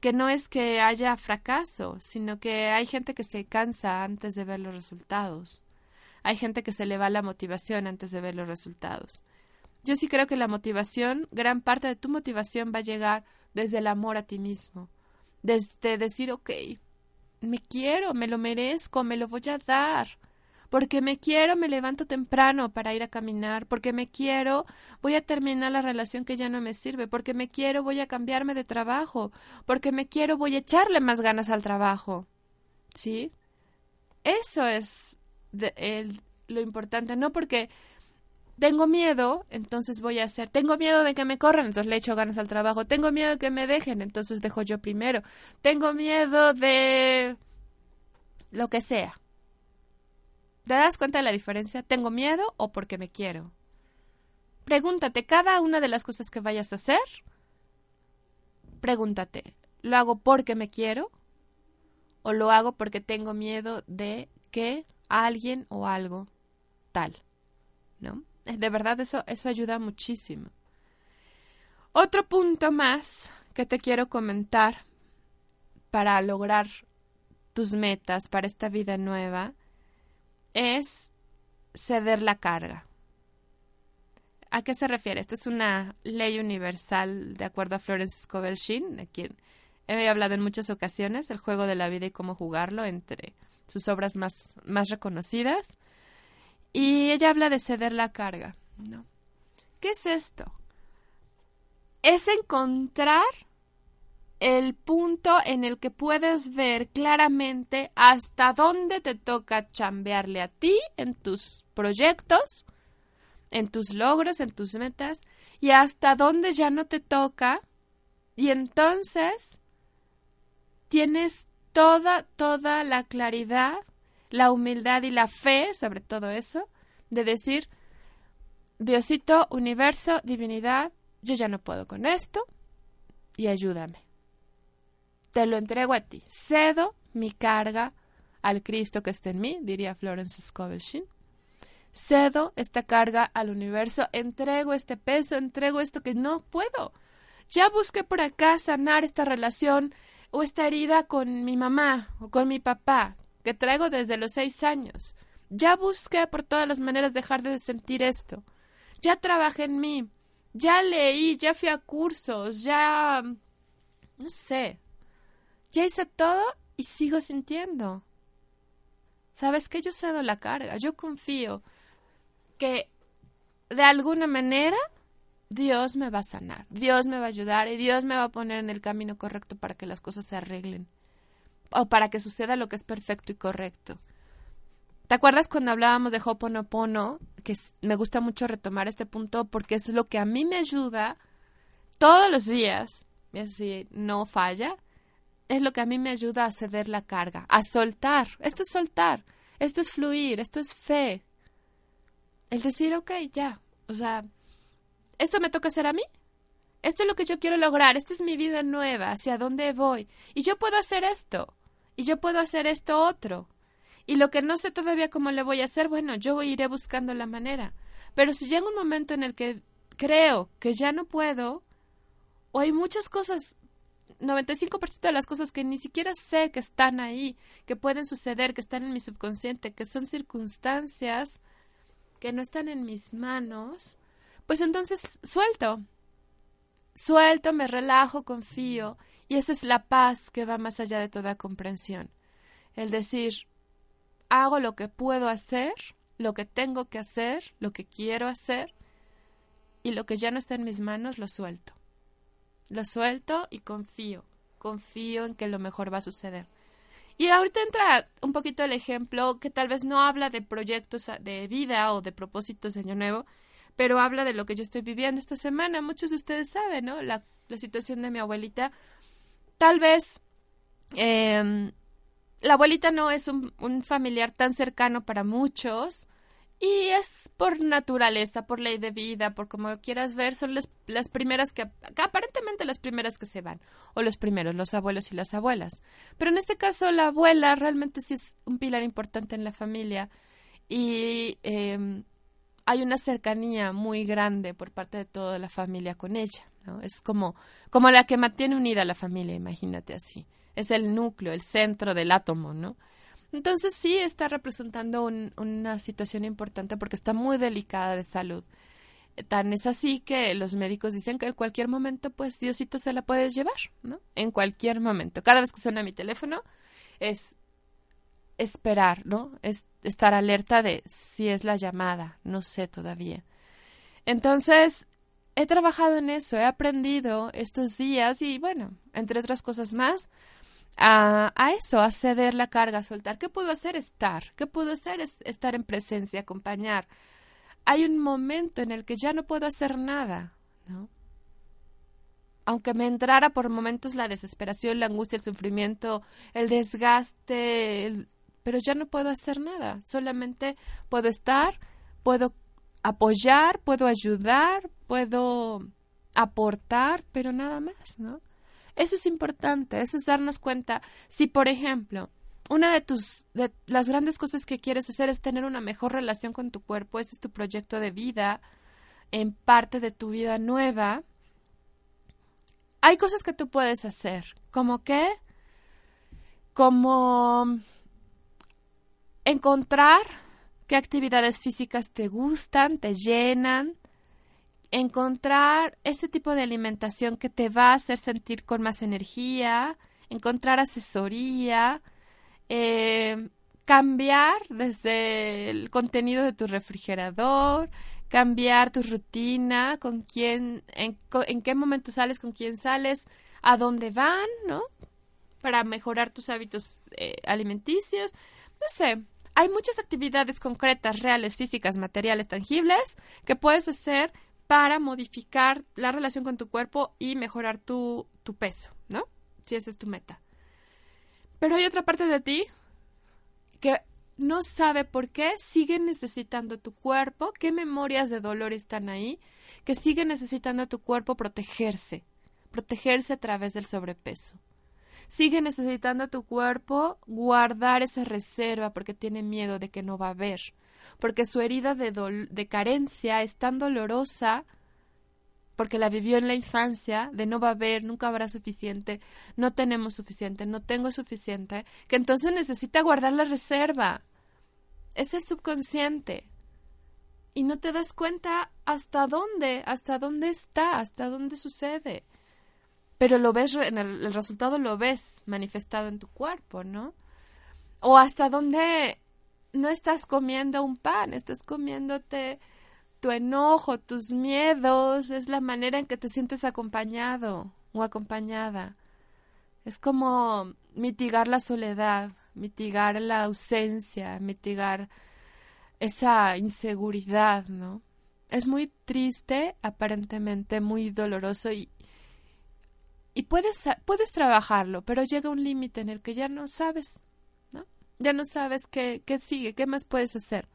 que no es que haya fracaso, sino que hay gente que se cansa antes de ver los resultados. Hay gente que se le va la motivación antes de ver los resultados. Yo sí creo que la motivación, gran parte de tu motivación va a llegar desde el amor a ti mismo, desde decir, ok, me quiero, me lo merezco, me lo voy a dar. Porque me quiero, me levanto temprano para ir a caminar. Porque me quiero, voy a terminar la relación que ya no me sirve. Porque me quiero, voy a cambiarme de trabajo. Porque me quiero, voy a echarle más ganas al trabajo. ¿Sí? Eso es lo importante. No porque tengo miedo, entonces voy a hacer. Tengo miedo de que me corran, entonces le echo ganas al trabajo. Tengo miedo de que me dejen, entonces dejo yo primero. Tengo miedo de lo que sea. ¿Te das cuenta de la diferencia? ¿Tengo miedo o porque me quiero? Pregúntate cada una de las cosas que vayas a hacer. Pregúntate, ¿lo hago porque me quiero? ¿O lo hago porque tengo miedo de que alguien o algo tal? ¿No? De verdad eso, eso ayuda muchísimo. Otro punto más que te quiero comentar para lograr tus metas para esta vida nueva es ceder la carga. ¿A qué se refiere? Esto es una ley universal de acuerdo a Florence Scovel de quien he hablado en muchas ocasiones, el juego de la vida y cómo jugarlo, entre sus obras más, más reconocidas. Y ella habla de ceder la carga. ¿no? ¿Qué es esto? Es encontrar el punto en el que puedes ver claramente hasta dónde te toca chambearle a ti en tus proyectos, en tus logros, en tus metas, y hasta dónde ya no te toca. Y entonces tienes toda, toda la claridad, la humildad y la fe sobre todo eso, de decir, Diosito, universo, divinidad, yo ya no puedo con esto y ayúdame te lo entrego a ti. Cedo mi carga al Cristo que está en mí, diría Florence Scovel Cedo esta carga al universo, entrego este peso, entrego esto que no puedo. Ya busqué por acá sanar esta relación o esta herida con mi mamá o con mi papá, que traigo desde los seis años. Ya busqué por todas las maneras dejar de sentir esto. Ya trabajé en mí. Ya leí, ya fui a cursos, ya... no sé, ya hice todo y sigo sintiendo. ¿Sabes que Yo cedo la carga, yo confío que de alguna manera Dios me va a sanar, Dios me va a ayudar y Dios me va a poner en el camino correcto para que las cosas se arreglen o para que suceda lo que es perfecto y correcto. ¿Te acuerdas cuando hablábamos de Hoponopono? Que me gusta mucho retomar este punto porque es lo que a mí me ayuda todos los días, y así no falla, es lo que a mí me ayuda a ceder la carga, a soltar. Esto es soltar, esto es fluir, esto es fe. El decir, ok, ya, o sea, ¿esto me toca hacer a mí? Esto es lo que yo quiero lograr, esta es mi vida nueva, hacia dónde voy. Y yo puedo hacer esto, y yo puedo hacer esto otro. Y lo que no sé todavía cómo le voy a hacer, bueno, yo iré buscando la manera. Pero si llega un momento en el que creo que ya no puedo, o hay muchas cosas 95% de las cosas que ni siquiera sé que están ahí, que pueden suceder, que están en mi subconsciente, que son circunstancias que no están en mis manos, pues entonces suelto. Suelto, me relajo, confío, y esa es la paz que va más allá de toda comprensión. El decir, hago lo que puedo hacer, lo que tengo que hacer, lo que quiero hacer, y lo que ya no está en mis manos lo suelto. Lo suelto y confío. Confío en que lo mejor va a suceder. Y ahorita entra un poquito el ejemplo que tal vez no habla de proyectos de vida o de propósitos de año nuevo, pero habla de lo que yo estoy viviendo esta semana. Muchos de ustedes saben, ¿no? La, situación de mi abuelita. Tal vez em, la abuelita no es un, un, familiar tan cercano para muchos, y es por naturaleza, por ley de vida, por como quieras ver, son las, las primeras que, aparentemente las primeras que se van, o los primeros, los abuelos y las abuelas. Pero en este caso la abuela realmente sí es un pilar importante en la familia y em, hay una cercanía muy grande por parte de toda la familia con ella. ¿no? Es como, como la que mantiene unida a la familia, imagínate así. Es el núcleo, el centro del átomo, ¿no? Entonces sí está representando una situación importante porque está muy delicada de salud. Tan es así que los médicos dicen que en cualquier momento, pues Diosito se la puedes llevar, ¿no? En cualquier momento. Cada vez que suena mi teléfono es esperar, ¿no? Es estar alerta de si es la llamada, no sé todavía. Entonces, he trabajado en eso, he aprendido estos días y bueno, entre otras cosas más, a, eso, a ceder la carga, a soltar. ¿Qué puedo hacer? Estar. ¿Qué puedo hacer? Es estar en presencia, acompañar. Hay un momento en el que ya no puedo hacer nada, ¿no? Aunque me entrara por momentos la desesperación, la angustia, el sufrimiento, el desgaste, pero ya no puedo hacer nada, solamente puedo estar, puedo apoyar, puedo ayudar, puedo aportar, pero nada más, ¿no? Eso es importante, eso es darnos cuenta. Si, por ejemplo, una de tus, de las grandes cosas que quieres hacer es tener una mejor relación con tu cuerpo, ese es tu proyecto de vida, en parte de tu vida nueva, hay cosas que tú puedes hacer, como qué, como encontrar qué actividades físicas te gustan, te llenan, encontrar ese tipo de alimentación que te va a hacer sentir con más energía, encontrar asesoría, eh, cambiar desde el contenido de tu refrigerador, cambiar tu rutina, con quién, en, en qué momento sales, con quién sales, a dónde van, ¿no? Para mejorar tus hábitos eh, alimenticios. No sé, hay muchas actividades concretas, reales, físicas, materiales, tangibles que puedes hacer para modificar la relación con tu cuerpo y mejorar tu, tu peso, ¿no? Si esa es tu meta. Pero hay otra parte de ti que no sabe por qué sigue necesitando tu cuerpo, qué memorias de dolor están ahí, que sigue necesitando tu cuerpo protegerse, protegerse a través del sobrepeso. Sigue necesitando tu cuerpo guardar esa reserva porque tiene miedo de que no va a haber porque su herida de, de carencia es tan dolorosa porque la vivió en la infancia, de no va a haber, nunca habrá suficiente, no tenemos suficiente, no tengo suficiente, que entonces necesita guardar la reserva. Es el subconsciente. Y no te das cuenta hasta dónde, hasta dónde está, hasta dónde sucede. Pero lo ves, el, el resultado lo ves manifestado en tu cuerpo, ¿no? O hasta dónde no estás comiendo un pan, estás comiéndote tu enojo, tus miedos, es la manera en que te sientes acompañado o acompañada. Es como mitigar la soledad, mitigar la ausencia, mitigar esa inseguridad, ¿no? Es muy triste, aparentemente muy doloroso y, y puedes, puedes trabajarlo, pero llega un límite en el que ya no sabes ya no sabes qué, qué sigue, qué más puedes hacer.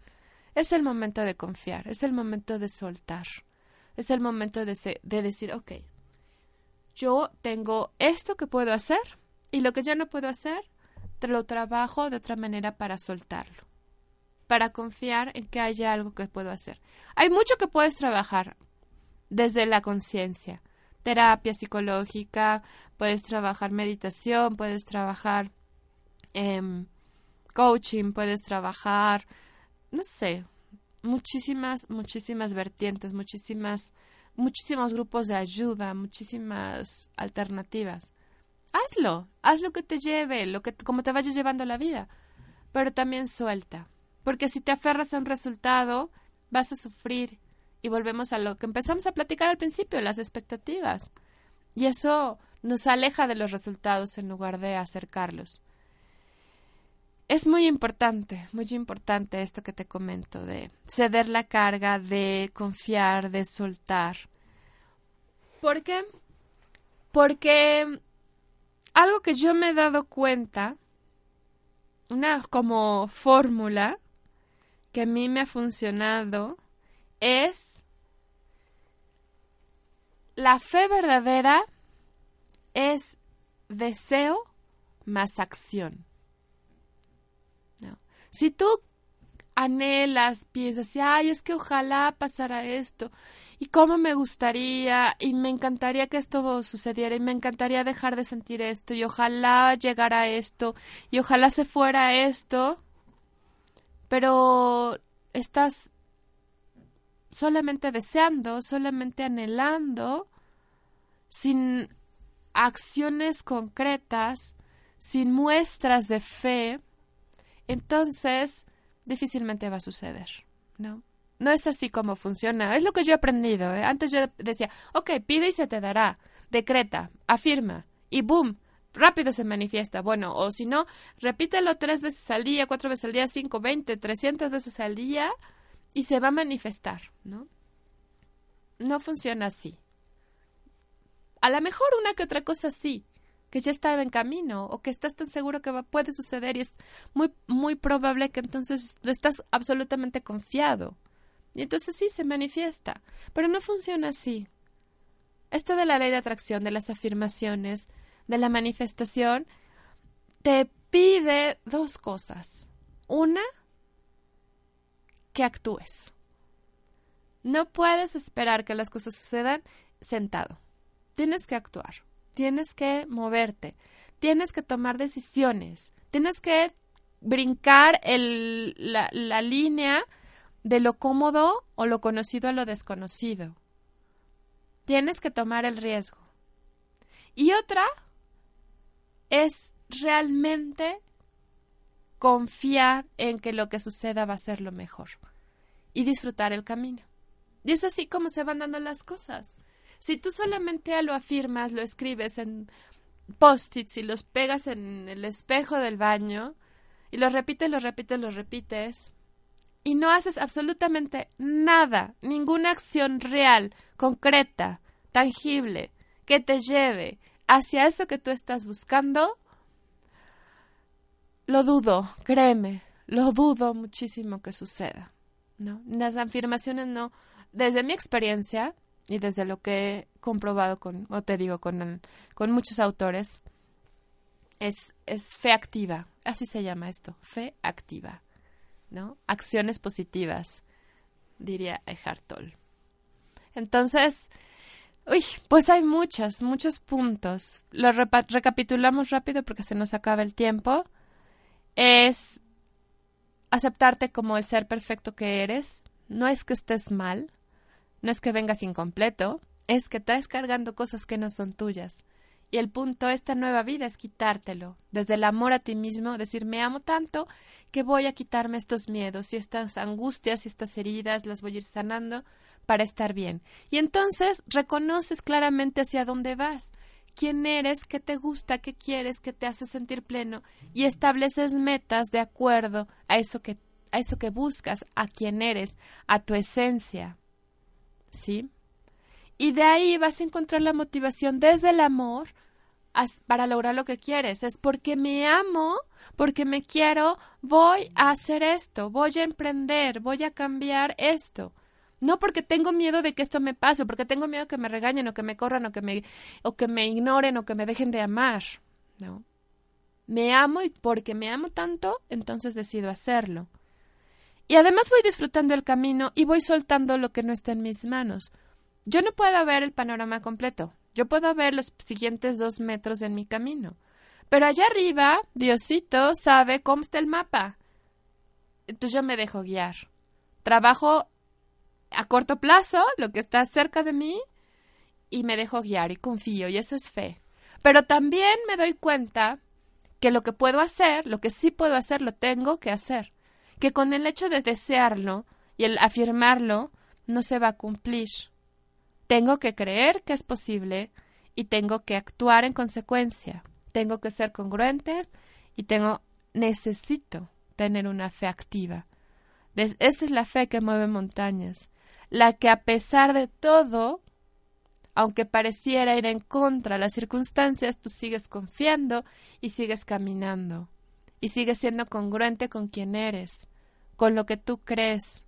Es el momento de confiar, es el momento de soltar, es el momento de, de decir, ok, yo tengo esto que puedo hacer y lo que ya no puedo hacer, te lo trabajo de otra manera para soltarlo, para confiar en que haya algo que puedo hacer. Hay mucho que puedes trabajar desde la conciencia, terapia psicológica, puedes trabajar meditación, puedes trabajar eh, coaching, puedes trabajar, no sé, muchísimas, muchísimas vertientes, muchísimas, muchísimos grupos de ayuda, muchísimas alternativas. Hazlo, haz lo que te lleve, lo que como te vayas llevando la vida, pero también suelta, porque si te aferras a un resultado, vas a sufrir y volvemos a lo que empezamos a platicar al principio, las expectativas. Y eso nos aleja de los resultados en lugar de acercarlos es muy importante, muy importante esto que te comento de ceder la carga, de confiar, de soltar. ¿Por qué? Porque algo que yo me he dado cuenta, una como fórmula que a mí me ha funcionado, es la fe verdadera es deseo más acción. Si tú anhelas, piensas, ay, es que ojalá pasara esto, y cómo me gustaría, y me encantaría que esto sucediera, y me encantaría dejar de sentir esto, y ojalá llegara esto, y ojalá se fuera esto, pero estás solamente deseando, solamente anhelando, sin acciones concretas, sin muestras de fe, entonces difícilmente va a suceder, ¿no? No es así como funciona. Es lo que yo he aprendido. ¿eh? Antes yo decía, ok, pide y se te dará. Decreta, afirma y boom, rápido se manifiesta. Bueno, o si no, repítelo tres veces al día, cuatro veces al día, cinco, veinte, trescientas veces al día y se va a manifestar, ¿no? No funciona así. A lo mejor una que otra cosa sí, que ya está en camino o que estás tan seguro que va, puede suceder y es muy, muy probable que entonces estás absolutamente confiado. Y entonces sí se manifiesta. Pero no funciona así. Esto de la ley de atracción, de las afirmaciones, de la manifestación, te pide dos cosas. Una, que actúes. No puedes esperar que las cosas sucedan sentado. Tienes que actuar, tienes que moverte, tienes que tomar decisiones, tienes que brincar el, la, la línea de lo cómodo o lo conocido a lo desconocido. Tienes que tomar el riesgo. Y otra es realmente confiar en que lo que suceda va a ser lo mejor y disfrutar el camino. Y es así como se van dando las cosas. Si tú solamente lo afirmas, lo escribes en post-its y los pegas en el espejo del baño y lo repites, lo repites, lo repites y no haces absolutamente nada, ninguna acción real, concreta, tangible, que te lleve hacia eso que tú estás buscando, lo dudo, créeme, lo dudo muchísimo que suceda. ¿no? Las afirmaciones no, desde mi experiencia y desde lo que he comprobado con, o te digo, con, con muchos autores, es, es fe activa, así se llama esto, fe activa, ¿no? Acciones positivas, diría Eckhart. Entonces, uy, pues hay muchos, muchos puntos. Lo recapitulamos rápido porque se nos acaba el tiempo. Es aceptarte como el ser perfecto que eres. No es que estés mal, no es que vengas incompleto, es que traes cargando cosas que no son tuyas. Y el punto de esta nueva vida es quitártelo, desde el amor a ti mismo, decir me amo tanto que voy a quitarme estos miedos y estas angustias y estas heridas, las voy a ir sanando para estar bien. Y entonces reconoces claramente hacia dónde vas, quién eres, qué te gusta, qué quieres, qué te hace sentir pleno y estableces metas de acuerdo a eso que a eso que buscas, a quién eres, a tu esencia. ¿Sí? Y de ahí vas a encontrar la motivación desde el amor para lograr lo que quieres. Es porque me amo, porque me quiero, voy a hacer esto, voy a emprender, voy a cambiar esto. No porque tengo miedo de que esto me pase, porque tengo miedo que me regañen o que me corran o que me, o que me ignoren o que me dejen de amar. No. Me amo y porque me amo tanto, entonces decido hacerlo. Y además voy disfrutando el camino y voy soltando lo que no está en mis manos. Yo no puedo ver el panorama completo. Yo puedo ver los siguientes dos metros en mi camino. Pero allá arriba, Diosito sabe cómo está el mapa. Entonces yo me dejo guiar. Trabajo a corto plazo, lo que está cerca de mí, y me dejo guiar y confío, y eso es fe. Pero también me doy cuenta que lo que puedo hacer, lo que sí puedo hacer, lo tengo que hacer que con el hecho de desearlo y el afirmarlo no se va a cumplir. Tengo que creer que es posible y tengo que actuar en consecuencia. Tengo que ser congruente y tengo necesito tener una fe activa. Esa es la fe que mueve montañas, la que a pesar de todo, aunque pareciera ir en contra de las circunstancias, tú sigues confiando y sigues caminando y sigues siendo congruente con quien eres, con lo que tú crees,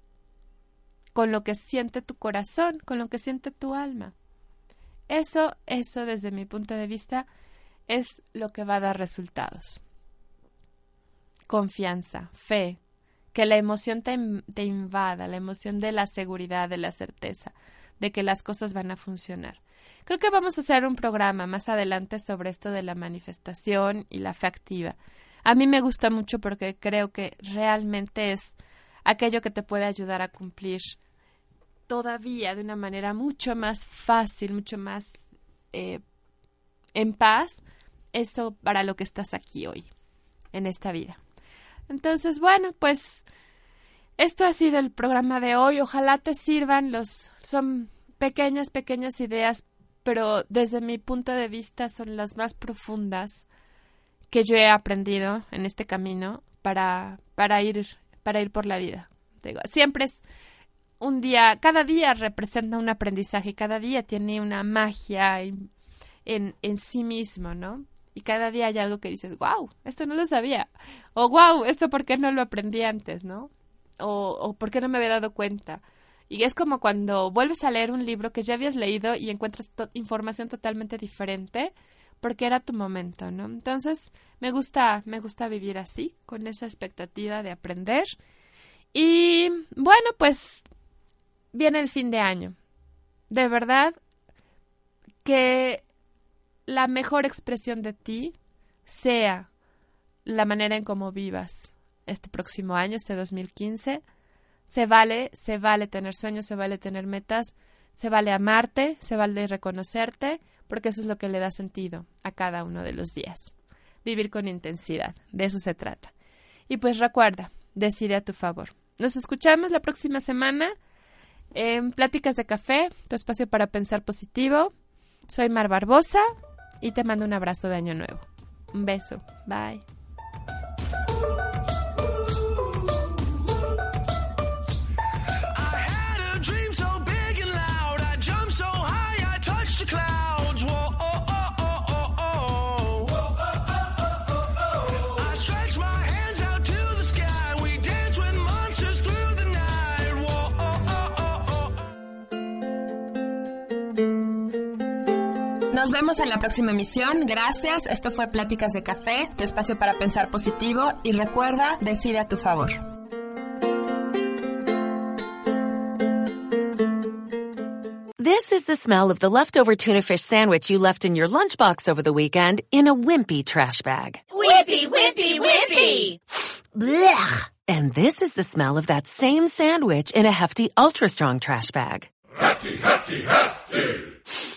con lo que siente tu corazón, con lo que siente tu alma. Eso, eso desde mi punto de vista es lo que va a dar resultados. Confianza, fe, que la emoción te, te invada, la emoción de la seguridad, de la certeza, de que las cosas van a funcionar. Creo que vamos a hacer un programa más adelante sobre esto de la manifestación y la fe activa. A mí me gusta mucho porque creo que realmente es aquello que te puede ayudar a cumplir todavía de una manera mucho más fácil, mucho más eh, en paz, esto para lo que estás aquí hoy, en esta vida. Entonces, bueno, pues esto ha sido el programa de hoy. Ojalá te sirvan los son pequeñas pequeñas ideas, pero desde mi punto de vista son las más profundas que yo he aprendido en este camino para, para, ir, para ir por la vida. Digo, siempre es un día, cada día representa un aprendizaje, cada día tiene una magia en, en sí mismo, ¿no? Y cada día hay algo que dices, wow, esto no lo sabía. O wow, esto por qué no lo aprendí antes, ¿no? O, o por qué no me había dado cuenta. Y es como cuando vuelves a leer un libro que ya habías leído y encuentras información totalmente diferente porque era tu momento, ¿no? Entonces, me gusta, me gusta vivir así, con esa expectativa de aprender. Y bueno, pues viene el fin de año. De verdad que la mejor expresión de ti sea la manera en cómo vivas este próximo año, este 2015. Se vale, se vale tener sueños, se vale tener metas, se vale amarte, se vale reconocerte, porque eso es lo que le da sentido a cada uno de los días. Vivir con intensidad, de eso se trata. Y pues recuerda, decide a tu favor. Nos escuchamos la próxima semana en Pláticas de Café, tu espacio para pensar positivo. Soy Mar Barbosa y te mando un abrazo de Año Nuevo. Un beso. Bye. Nos vemos en la próxima emisión. Gracias. Esto fue Pláticas de Café, tu espacio para pensar positivo. Y recuerda, decide a tu favor. This is the smell of the leftover tuna fish sandwich you left in your lunchbox over the weekend in a wimpy trash bag. Wimpy, wimpy, wimpy! Blech! And this is the smell of that same sandwich in a hefty, ultra strong trash bag. Hefty, hefty, hefty!